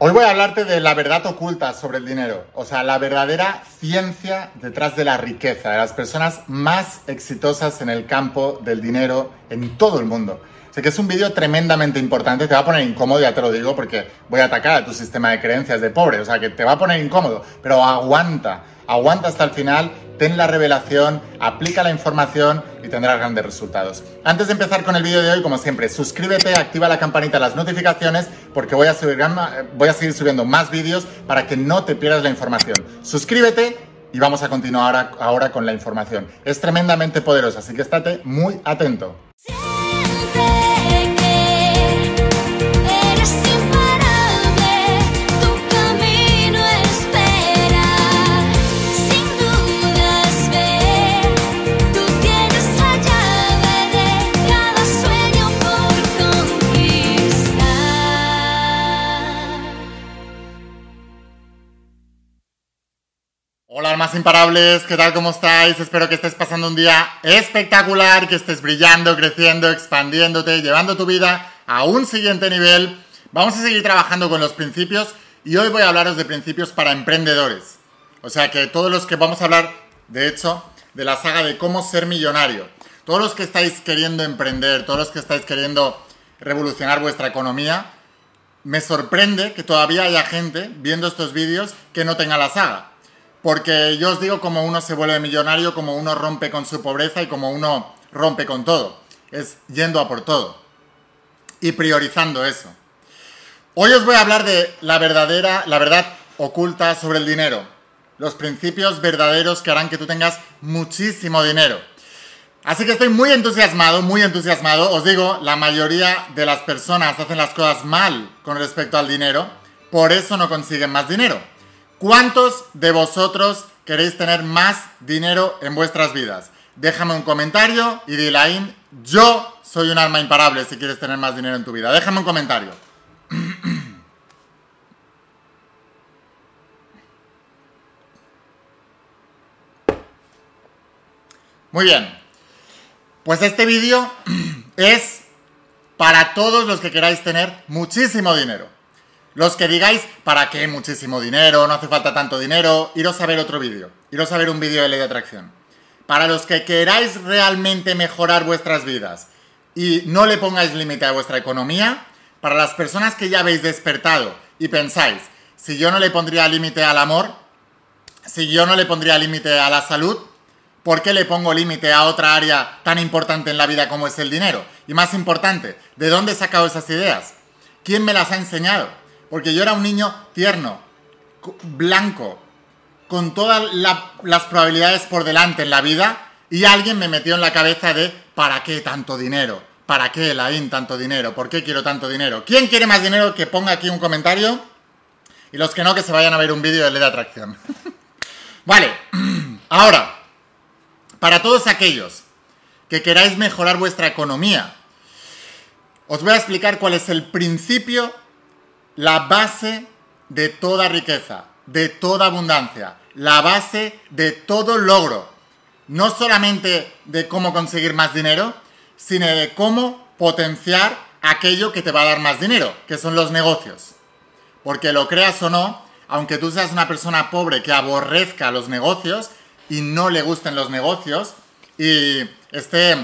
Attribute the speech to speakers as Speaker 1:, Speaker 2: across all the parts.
Speaker 1: Hoy voy a hablarte de la verdad oculta sobre el dinero, o sea, la verdadera ciencia detrás de la riqueza, de las personas más exitosas en el campo del dinero en todo el mundo. Sé que es un vídeo tremendamente importante, te va a poner incómodo, ya te lo digo, porque voy a atacar a tu sistema de creencias de pobre, o sea, que te va a poner incómodo, pero aguanta, aguanta hasta el final ten la revelación, aplica la información y tendrás grandes resultados. Antes de empezar con el vídeo de hoy, como siempre, suscríbete, activa la campanita las notificaciones porque voy a, subir, voy a seguir subiendo más vídeos para que no te pierdas la información. Suscríbete y vamos a continuar ahora, ahora con la información. Es tremendamente poderosa, así que estate muy atento. Imparables, ¿qué tal? ¿Cómo estáis? Espero que estés pasando un día espectacular, que estés brillando, creciendo, expandiéndote, llevando tu vida a un siguiente nivel. Vamos a seguir trabajando con los principios y hoy voy a hablaros de principios para emprendedores. O sea que todos los que vamos a hablar, de hecho, de la saga de cómo ser millonario. Todos los que estáis queriendo emprender, todos los que estáis queriendo revolucionar vuestra economía, me sorprende que todavía haya gente viendo estos vídeos que no tenga la saga. Porque yo os digo como uno se vuelve millonario, como uno rompe con su pobreza y como uno rompe con todo. Es yendo a por todo. Y priorizando eso. Hoy os voy a hablar de la verdadera, la verdad oculta sobre el dinero. Los principios verdaderos que harán que tú tengas muchísimo dinero. Así que estoy muy entusiasmado, muy entusiasmado. Os digo, la mayoría de las personas hacen las cosas mal con respecto al dinero, por eso no consiguen más dinero. ¿Cuántos de vosotros queréis tener más dinero en vuestras vidas? Déjame un comentario y dile ahí, yo soy un alma imparable si quieres tener más dinero en tu vida. Déjame un comentario. Muy bien. Pues este vídeo es para todos los que queráis tener muchísimo dinero. Los que digáis, ¿para qué muchísimo dinero? No hace falta tanto dinero. Iros a ver otro vídeo. Iros a ver un vídeo de ley de atracción. Para los que queráis realmente mejorar vuestras vidas y no le pongáis límite a vuestra economía, para las personas que ya habéis despertado y pensáis, si yo no le pondría límite al amor, si yo no le pondría límite a la salud, ¿por qué le pongo límite a otra área tan importante en la vida como es el dinero? Y más importante, ¿de dónde he sacado esas ideas? ¿Quién me las ha enseñado? Porque yo era un niño tierno, blanco, con todas las probabilidades por delante en la vida y alguien me metió en la cabeza de ¿para qué tanto dinero? ¿Para qué, Laín, tanto dinero? ¿Por qué quiero tanto dinero? ¿Quién quiere más dinero? Que ponga aquí un comentario. Y los que no, que se vayan a ver un vídeo de ley de atracción. vale, ahora, para todos aquellos que queráis mejorar vuestra economía, os voy a explicar cuál es el principio la base de toda riqueza, de toda abundancia, la base de todo logro. No solamente de cómo conseguir más dinero, sino de cómo potenciar aquello que te va a dar más dinero, que son los negocios. Porque lo creas o no, aunque tú seas una persona pobre que aborrezca los negocios y no le gusten los negocios y esté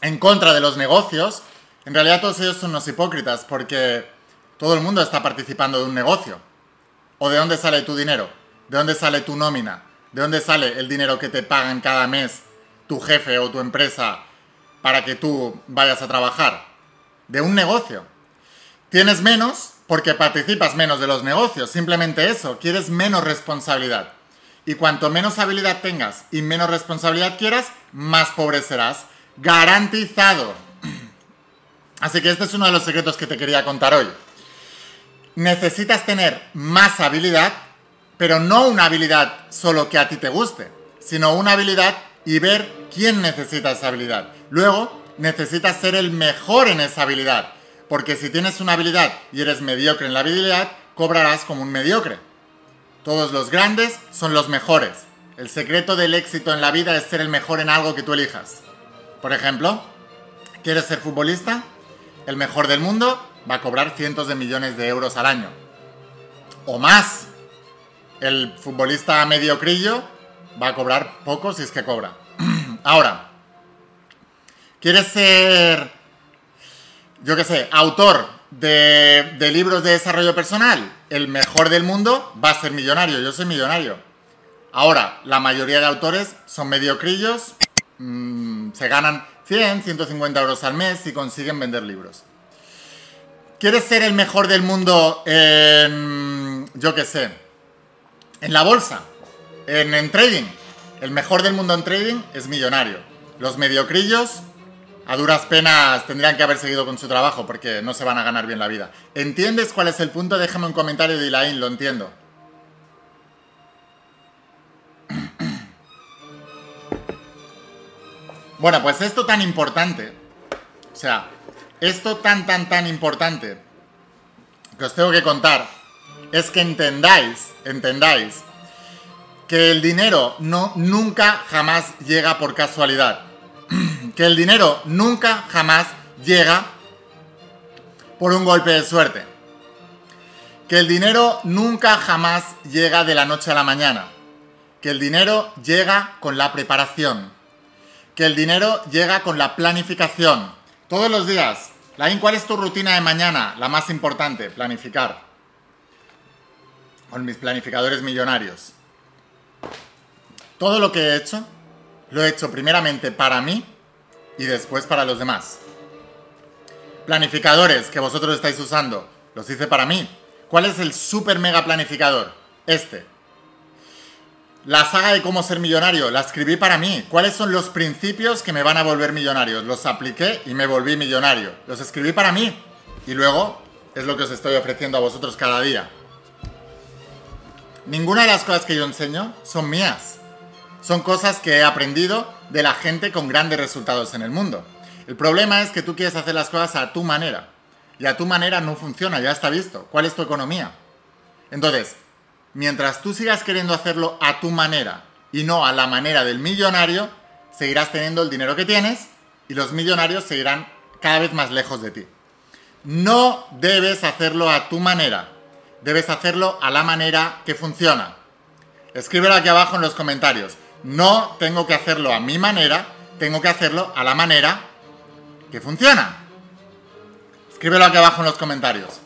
Speaker 1: en contra de los negocios, en realidad todos ellos son unos hipócritas porque todo el mundo está participando de un negocio. ¿O de dónde sale tu dinero? ¿De dónde sale tu nómina? ¿De dónde sale el dinero que te pagan cada mes tu jefe o tu empresa para que tú vayas a trabajar? De un negocio. Tienes menos porque participas menos de los negocios. Simplemente eso. Quieres menos responsabilidad. Y cuanto menos habilidad tengas y menos responsabilidad quieras, más pobre serás. Garantizado. Así que este es uno de los secretos que te quería contar hoy necesitas tener más habilidad, pero no una habilidad solo que a ti te guste, sino una habilidad y ver quién necesita esa habilidad. Luego, necesitas ser el mejor en esa habilidad, porque si tienes una habilidad y eres mediocre en la habilidad, cobrarás como un mediocre. Todos los grandes son los mejores. El secreto del éxito en la vida es ser el mejor en algo que tú elijas. Por ejemplo, ¿quieres ser futbolista? ¿El mejor del mundo? Va a cobrar cientos de millones de euros al año. o más. El futbolista mediocrillo va a cobrar poco si es que cobra. Ahora, ¿quieres ser, yo qué sé, autor de, libros de desarrollo personal? El mejor del mundo va a ser millonario. Yo soy millonario. Ahora, la mayoría de autores son mediocrillos, mm, se ganan 100, 150 euros al mes y consiguen vender libros. ¿Quieres ser el mejor del mundo en, yo qué sé, en la bolsa, en, trading? El mejor del mundo en trading es millonario. Los mediocrillos, a duras penas, tendrían que haber seguido con su trabajo porque no se van a ganar bien la vida. ¿Entiendes cuál es el punto? Déjame un comentario de Ilaín, lo entiendo. Bueno, pues esto tan importante, o sea, esto tan, tan, tan importante que os tengo que contar es que entendáis, entendáis que el dinero no, nunca jamás llega por casualidad. que el dinero nunca jamás llega por un golpe de suerte. Que el dinero nunca jamás llega de la noche a la mañana. Que el dinero llega con la preparación que el dinero llega con la planificación. Todos los días. Lain, ¿cuál es tu rutina de mañana? La más importante, planificar. Con mis planificadores millonarios. Todo lo que he hecho, lo he hecho primeramente para mí y después para los demás. Planificadores que vosotros estáis usando, los hice para mí. ¿Cuál es el super mega planificador? Este. La saga de cómo ser millonario, la escribí para mí. ¿Cuáles son los principios que me van a volver millonario? Los apliqué y me volví millonario. Los escribí para mí. Y luego es lo que os estoy ofreciendo a vosotros cada día. Ninguna de las cosas que yo enseño son mías. Son cosas que he aprendido de la gente con grandes resultados en el mundo. El problema es que tú quieres hacer las cosas a tu manera. Y a tu manera no funciona, ya está visto. ¿Cuál es tu economía? Entonces, mientras tú sigas queriendo hacerlo a tu manera y no a la manera del millonario, seguirás teniendo el dinero que tienes y los millonarios seguirán cada vez más lejos de ti. No debes hacerlo a tu manera, debes hacerlo a la manera que funciona. Escríbelo aquí abajo en los comentarios. No tengo que hacerlo a mi manera, tengo que hacerlo a la manera que funciona. Escríbelo aquí abajo en los comentarios.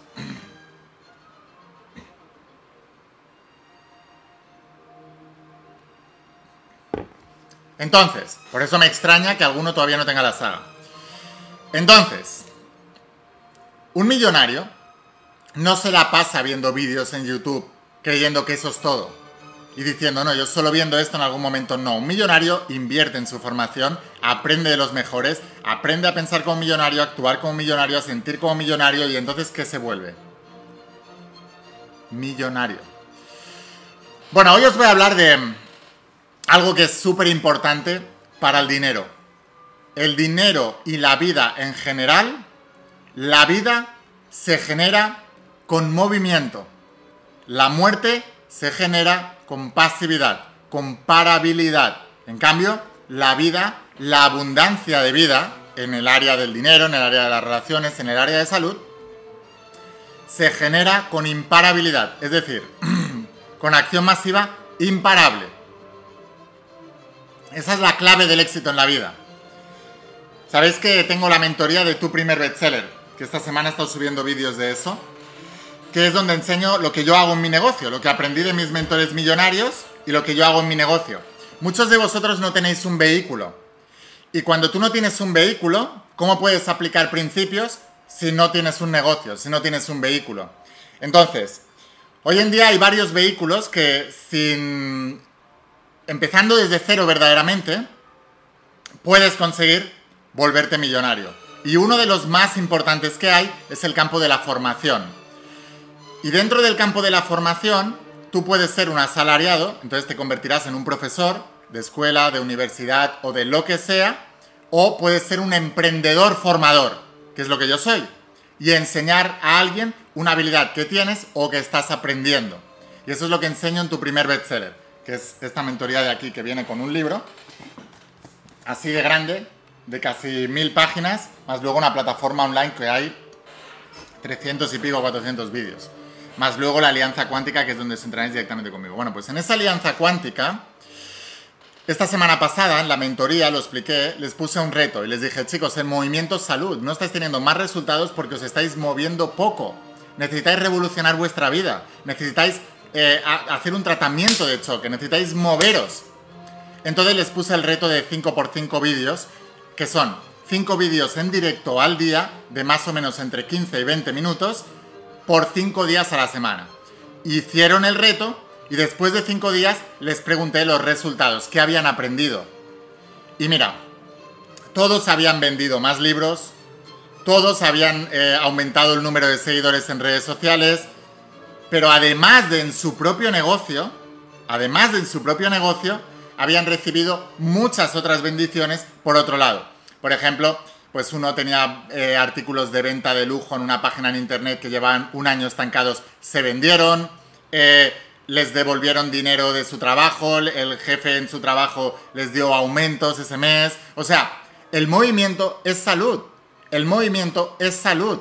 Speaker 1: Entonces, por eso me extraña que alguno todavía no tenga la saga. Entonces, un millonario no se la pasa viendo vídeos en YouTube creyendo que eso es todo y diciendo, no, yo solo viendo esto en algún momento. No, un millonario invierte en su formación, aprende de los mejores, aprende a pensar como millonario, a actuar como millonario, a sentir como millonario y entonces, ¿qué se vuelve? Millonario. Bueno, hoy os voy a hablar de algo que es súper importante para el dinero. El dinero y la vida en general, la vida se genera con movimiento. La muerte se genera con pasividad, con parabilidad. En cambio, la vida, la abundancia de vida en el área del dinero, en el área de las relaciones, en el área de salud, se genera con imparabilidad, es decir, con acción masiva imparable. Esa es la clave del éxito en la vida. Sabéis que tengo la mentoría de tu primer bestseller, que esta semana he estado subiendo vídeos de eso, que es donde enseño lo que yo hago en mi negocio, lo que aprendí de mis mentores millonarios y lo que yo hago en mi negocio. Muchos de vosotros no tenéis un vehículo. Y cuando tú no tienes un vehículo, ¿cómo puedes aplicar principios si no tienes un negocio, si no tienes un vehículo? Entonces, hoy en día hay varios vehículos que sin empezando desde cero verdaderamente, puedes conseguir volverte millonario. Y uno de los más importantes que hay es el campo de la formación. Y dentro del campo de la formación, tú puedes ser un asalariado, entonces te convertirás en un profesor de escuela, de universidad o de lo que sea, o puedes ser un emprendedor formador, que es lo que yo soy, y enseñar a alguien una habilidad que tienes o que estás aprendiendo. Y eso es lo que enseño en tu primer bestseller que es esta mentoría de aquí que viene con un libro, así de grande, de casi mil páginas, más luego una plataforma online que hay 300 y pico, 400 vídeos. más luego la alianza cuántica, que es donde os entrenáis directamente conmigo. Bueno, pues en esa alianza cuántica, esta semana pasada, en la mentoría, lo expliqué, les puse un reto y les dije, chicos, el movimiento salud, no estáis teniendo más resultados porque os estáis moviendo poco. Necesitáis revolucionar vuestra vida, necesitáis eh, hacer un tratamiento de choque, necesitáis moveros. Entonces les puse el reto de 5x5 vídeos, que son 5 vídeos en directo al día, de más o menos entre 15 y 20 minutos, por 5 días a la semana. Hicieron el reto y después de 5 días les pregunté los resultados, qué habían aprendido. Y mira, todos habían vendido más libros, todos habían eh, aumentado el número de seguidores en redes sociales, pero además de en su propio negocio, además de en su propio negocio, habían recibido muchas otras bendiciones por otro lado. Por ejemplo, pues uno tenía eh, artículos de venta de lujo en una página en internet que llevaban un año estancados, se vendieron, eh, les devolvieron dinero de su trabajo, el jefe en su trabajo les dio aumentos ese mes. O sea, el movimiento es salud. El movimiento es salud.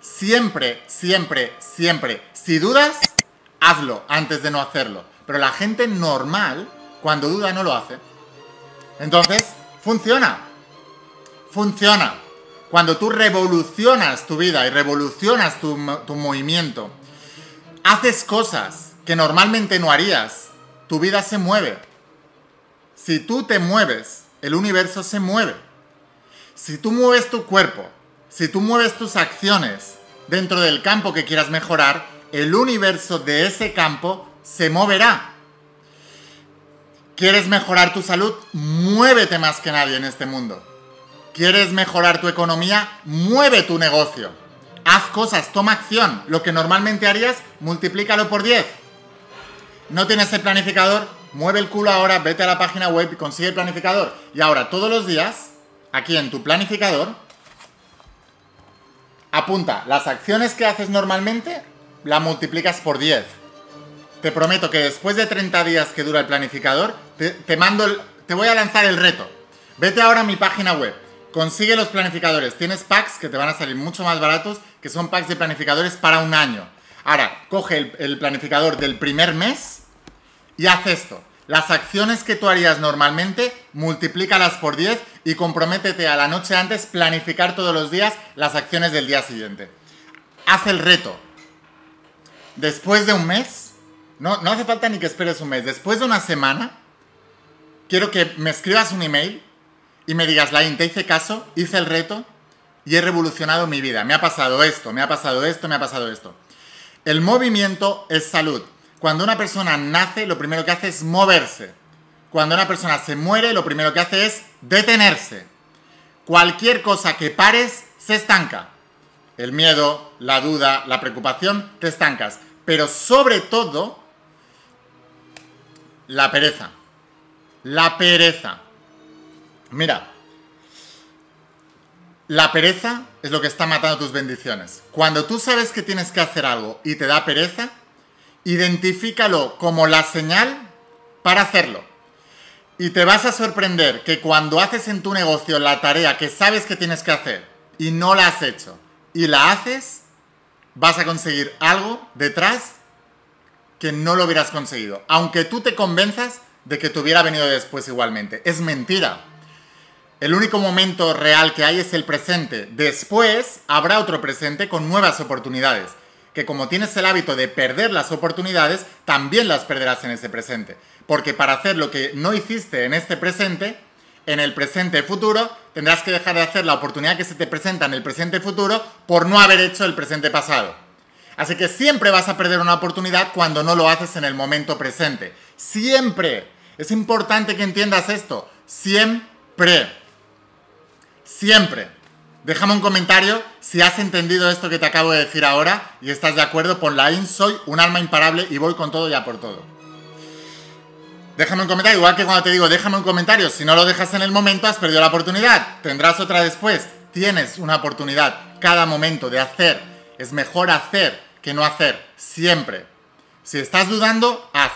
Speaker 1: Siempre, siempre, siempre. Si dudas, hazlo antes de no hacerlo. Pero la gente normal cuando duda no lo hace. Entonces, funciona. Funciona. Cuando tú revolucionas tu vida y revolucionas tu, tu movimiento, haces cosas que normalmente no harías, tu vida se mueve. Si tú te mueves, el universo se mueve. Si tú mueves tu cuerpo, si tú mueves tus acciones dentro del campo que quieras mejorar, el universo de ese campo se moverá. ¿Quieres mejorar tu salud? Muévete más que nadie en este mundo. ¿Quieres mejorar tu economía? Mueve tu negocio. Haz cosas, toma acción. Lo que normalmente harías, multiplícalo por 10. ¿No tienes el planificador? Mueve el culo ahora, vete a la página web y consigue el planificador. Y ahora, todos los días, aquí en tu planificador, apunta las acciones que haces normalmente, la multiplicas por 10 te prometo que después de 30 días que dura el planificador, te, mando el, te voy a lanzar el reto. Vete ahora a mi página web, consigue los planificadores. Tienes packs que te van a salir mucho más baratos, que son packs de planificadores para un año. Ahora, coge el, el planificador del primer mes y haz esto. Las acciones que tú harías normalmente, multiplícalas por 10 y comprométete a la noche antes planificar todos los días las acciones del día siguiente. Haz el reto. Después de un mes, no, no hace falta ni que esperes un mes. Después de una semana, quiero que me escribas un email y me digas, Lain, te hice caso, hice el reto y he revolucionado mi vida. Me ha pasado esto, me ha pasado esto, me ha pasado esto. El movimiento es salud. Cuando una persona nace, lo primero que hace es moverse. Cuando una persona se muere, lo primero que hace es detenerse. Cualquier cosa que pares se estanca. El miedo, la duda, la preocupación, te estancas. Pero sobre todo, la pereza. La pereza. Mira, la pereza es lo que está matando tus bendiciones. Cuando tú sabes que tienes que hacer algo y te da pereza, identifícalo como la señal para hacerlo. Y te vas a sorprender que cuando haces en tu negocio la tarea que sabes que tienes que hacer y no la has hecho y la haces, vas a conseguir algo detrás que no lo hubieras conseguido, aunque tú te convenzas de que te hubiera venido después igualmente. Es mentira. El único momento real que hay es el presente. Después habrá otro presente con nuevas oportunidades. Que como tienes el hábito de perder las oportunidades, también las perderás en ese presente. Porque para hacer lo que no hiciste en este presente, en el presente futuro, tendrás que dejar de hacer la oportunidad que se te presenta en el presente futuro por no haber hecho el presente pasado. Así que siempre vas a perder una oportunidad cuando no lo haces en el momento presente. Siempre. Es importante que entiendas esto. Siempre. Siempre. Déjame un comentario si has entendido esto que te acabo de decir ahora y estás de acuerdo. Ponla in, soy un alma imparable y voy con todo ya por todo. Déjame un comentario, igual que cuando te digo déjame un comentario, si no lo dejas en el momento has perdido la oportunidad. Tendrás otra después. Tienes una oportunidad cada momento de hacer. Es mejor hacer que no hacer, siempre. Si estás dudando, haz.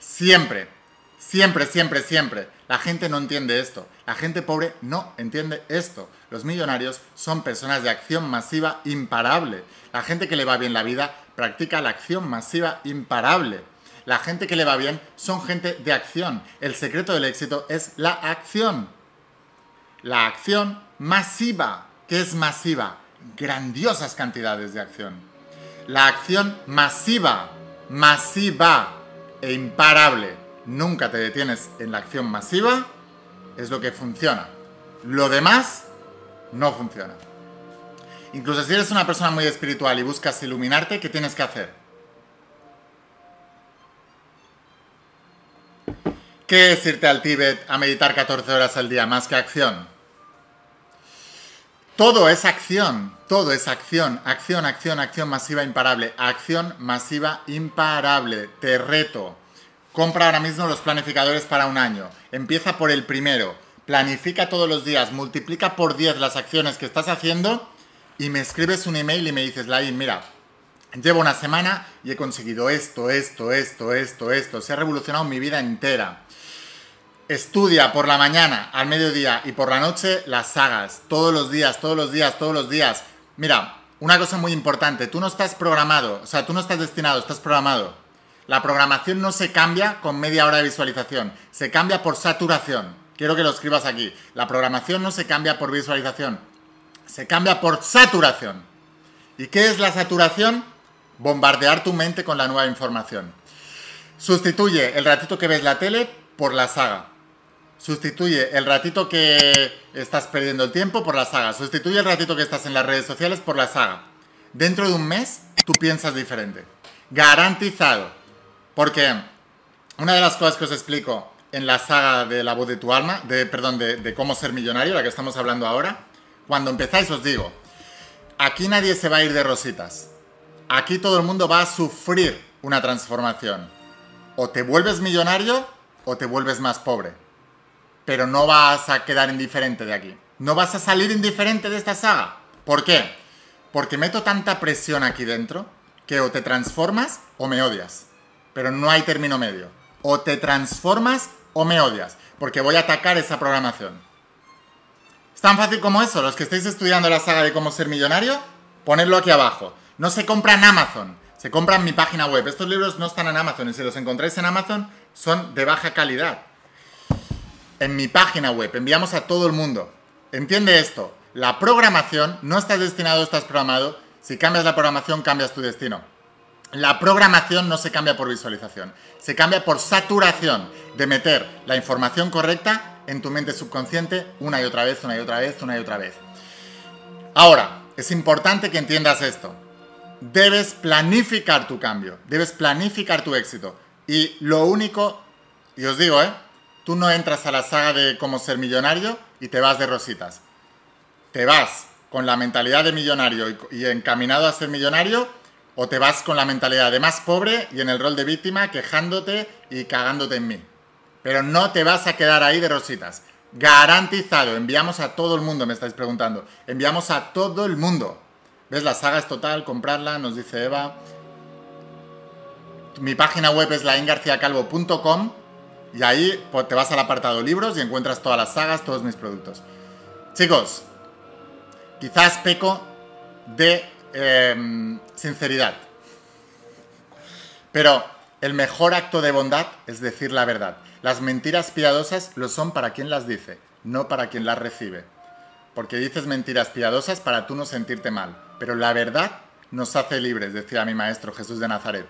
Speaker 1: Siempre. Siempre, siempre, siempre. La gente no entiende esto. La gente pobre no entiende esto. Los millonarios son personas de acción masiva imparable. La gente que le va bien la vida practica la acción masiva imparable. La gente que le va bien son gente de acción. El secreto del éxito es la acción. La acción masiva. ¿Qué es masiva? Grandiosas cantidades de acción. La acción masiva, masiva e imparable. Nunca te detienes en la acción masiva. Es lo que funciona. Lo demás no funciona. Incluso si eres una persona muy espiritual y buscas iluminarte, ¿qué tienes que hacer? ¿Qué es irte al Tíbet a meditar 14 horas al día más que acción? Todo es acción, todo es acción, acción, acción, acción masiva imparable, acción masiva imparable. Te reto. Compra ahora mismo los planificadores para un año. Empieza por el primero. Planifica todos los días, multiplica por 10 las acciones que estás haciendo y me escribes un email y me dices, Lai, mira, llevo una semana y he conseguido esto, esto, esto, esto, esto. Se ha revolucionado mi vida entera. Estudia por la mañana, al mediodía y por la noche las sagas. Todos los días, todos los días, todos los días. Mira, una cosa muy importante, tú no estás programado, o sea, tú no estás destinado, estás programado. La programación no se cambia con media hora de visualización, se cambia por saturación. Quiero que lo escribas aquí. La programación no se cambia por visualización, se cambia por saturación. ¿Y qué es la saturación? Bombardear tu mente con la nueva información. Sustituye el ratito que ves la tele por la saga. Sustituye el ratito que estás perdiendo el tiempo por la saga. Sustituye el ratito que estás en las redes sociales por la saga. Dentro de un mes tú piensas diferente. Garantizado. Porque una de las cosas que os explico en la saga de la voz de tu alma, de, perdón, de, de cómo ser millonario, la que estamos hablando ahora, cuando empezáis os digo, aquí nadie se va a ir de rositas. Aquí todo el mundo va a sufrir una transformación. O te vuelves millonario o te vuelves más pobre. Pero no vas a quedar indiferente de aquí. No vas a salir indiferente de esta saga. ¿Por qué? Porque meto tanta presión aquí dentro que o te transformas o me odias. Pero no hay término medio. O te transformas o me odias. Porque voy a atacar esa programación. Es tan fácil como eso. Los que estáis estudiando la saga de cómo ser millonario, ponedlo aquí abajo. No se compra en Amazon, se compra en mi página web. Estos libros no están en Amazon y si los encontráis en Amazon son de baja calidad. En mi página web, enviamos a todo el mundo. Entiende esto. La programación no estás destinado, estás programado. Si cambias la programación, cambias tu destino. La programación no se cambia por visualización, se cambia por saturación de meter la información correcta en tu mente subconsciente una y otra vez, una y otra vez, una y otra vez. Ahora, es importante que entiendas esto. Debes planificar tu cambio, debes planificar tu éxito. Y lo único, y os digo, ¿eh? Tú no entras a la saga de cómo ser millonario y te vas de rositas. Te vas con la mentalidad de millonario y, y encaminado a ser millonario o te vas con la mentalidad de más pobre y en el rol de víctima quejándote y cagándote en mí. Pero no te vas a quedar ahí de rositas. Garantizado. Enviamos a todo el mundo, me estáis preguntando. Enviamos a todo el mundo. ¿Ves? La saga es total, comprarla, nos dice Eva. Mi página web es laingarciacalvo.com y ahí te vas al apartado libros y encuentras todas las sagas, todos mis productos. Chicos, quizás peco de em, sinceridad. Pero el mejor acto de bondad es decir la verdad. Las mentiras piadosas lo son para quien las dice, no para quien las recibe. Porque dices mentiras piadosas para tú no sentirte mal, pero la verdad nos hace libres, decía mi maestro Jesús de Nazaret.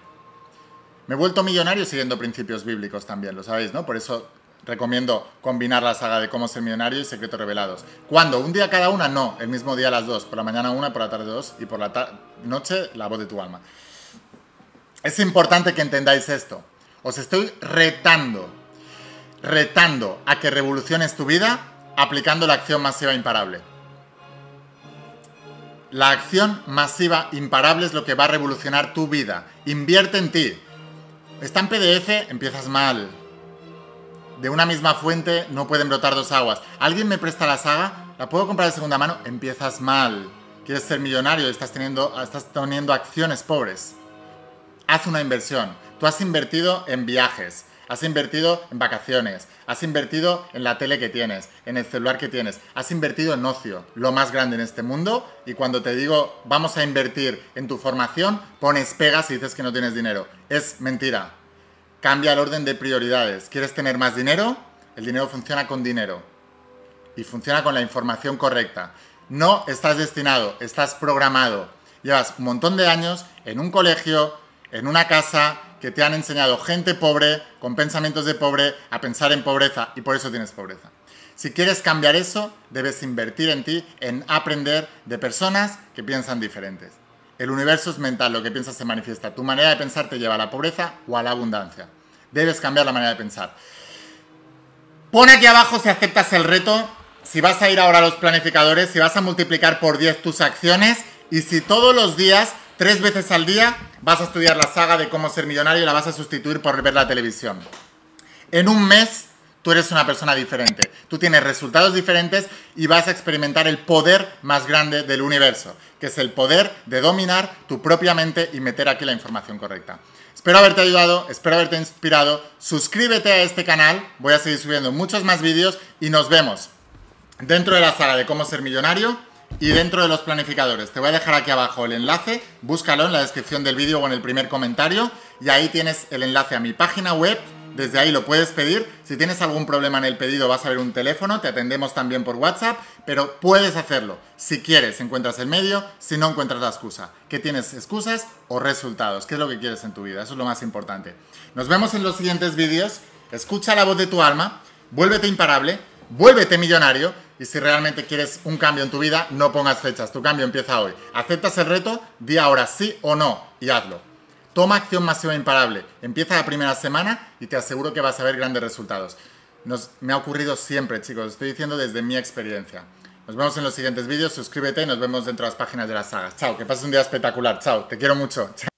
Speaker 1: Me he vuelto millonario siguiendo principios bíblicos también, lo sabéis, ¿no? Por eso recomiendo combinar la saga de cómo ser millonario y secretos revelados. ¿Cuándo? ¿Un día cada una? No, el mismo día las dos. Por la mañana una, por la tarde dos y por la noche la voz de tu alma. Es importante que entendáis esto. Os estoy retando retando a que revoluciones tu vida aplicando la acción masiva imparable. La acción masiva imparable es lo que va a revolucionar tu vida. Invierte en ti. Está en PDF, empiezas mal. De una misma fuente no pueden brotar dos aguas. ¿Alguien me presta la saga? ¿La puedo comprar de segunda mano? Empiezas mal. Quieres ser millonario, estás teniendo, estás teniendo acciones pobres. Haz una inversión. Tú has invertido en viajes, has invertido en vacaciones, has invertido en la tele que tienes, en el celular que tienes, has invertido en ocio, lo más grande en este mundo, y cuando te digo vamos a invertir en tu formación, pones pegas y dices que no tienes dinero. Es mentira. Cambia el orden de prioridades. ¿Quieres tener más dinero? El dinero funciona con dinero y funciona con la información correcta. No estás destinado, estás programado. Llevas un montón de años en un colegio, en una casa, que te han enseñado gente pobre, con pensamientos de pobre, a pensar en pobreza y por eso tienes pobreza. Si quieres cambiar eso, debes invertir en ti, en aprender de personas que piensan diferentes. El universo es mental, lo que piensas se manifiesta. Tu manera de pensar te lleva a la pobreza o a la abundancia. Debes cambiar la manera de pensar. Pon aquí abajo si aceptas el reto, si vas a ir ahora a los planificadores, si vas a multiplicar por 10 tus acciones y si todos los días tres veces al día vas a estudiar la saga de cómo ser millonario y la vas a sustituir por ver la televisión. En un mes tú eres una persona diferente, tú tienes resultados diferentes y vas a experimentar el poder más grande del universo, que es el poder de dominar tu propia mente y meter aquí la información correcta. Espero haberte ayudado, espero haberte inspirado. Suscríbete a este canal, voy a seguir subiendo muchos más vídeos y nos vemos dentro de la saga de cómo ser millonario y dentro de los planificadores. Te voy a dejar aquí abajo el enlace, búscalo en la descripción del vídeo o en el primer comentario y ahí tienes el enlace a mi página web. Desde ahí lo puedes pedir. Si tienes algún problema en el pedido vas a ver un teléfono, te atendemos también por WhatsApp, pero puedes hacerlo. Si quieres, encuentras el medio, si no encuentras la excusa. ¿Qué tienes? ¿Excusas o resultados? ¿Qué es lo que quieres en tu vida? Eso es lo más importante. Nos vemos en los siguientes vídeos. Escucha la voz de tu alma, vuélvete imparable, vuélvete millonario y si realmente quieres un cambio en tu vida, no pongas fechas. Tu cambio empieza hoy. ¿Aceptas el reto? Di ahora sí o no y hazlo. Toma acción masiva imparable. Empieza la primera semana y te aseguro que vas a ver grandes resultados. me ha ocurrido siempre, chicos. Estoy diciendo desde mi experiencia. Nos vemos en los siguientes vídeos. Suscríbete y nos vemos dentro de las páginas de las sagas. Chao, que pases un día espectacular. Chao, te quiero mucho.
Speaker 2: ¿Cuántas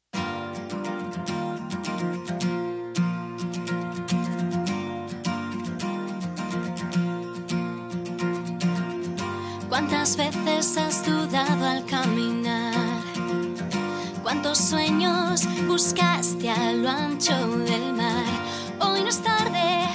Speaker 2: caminar. Cuántos sueños buscaste a lo ancho del mar. Hoy no es tarde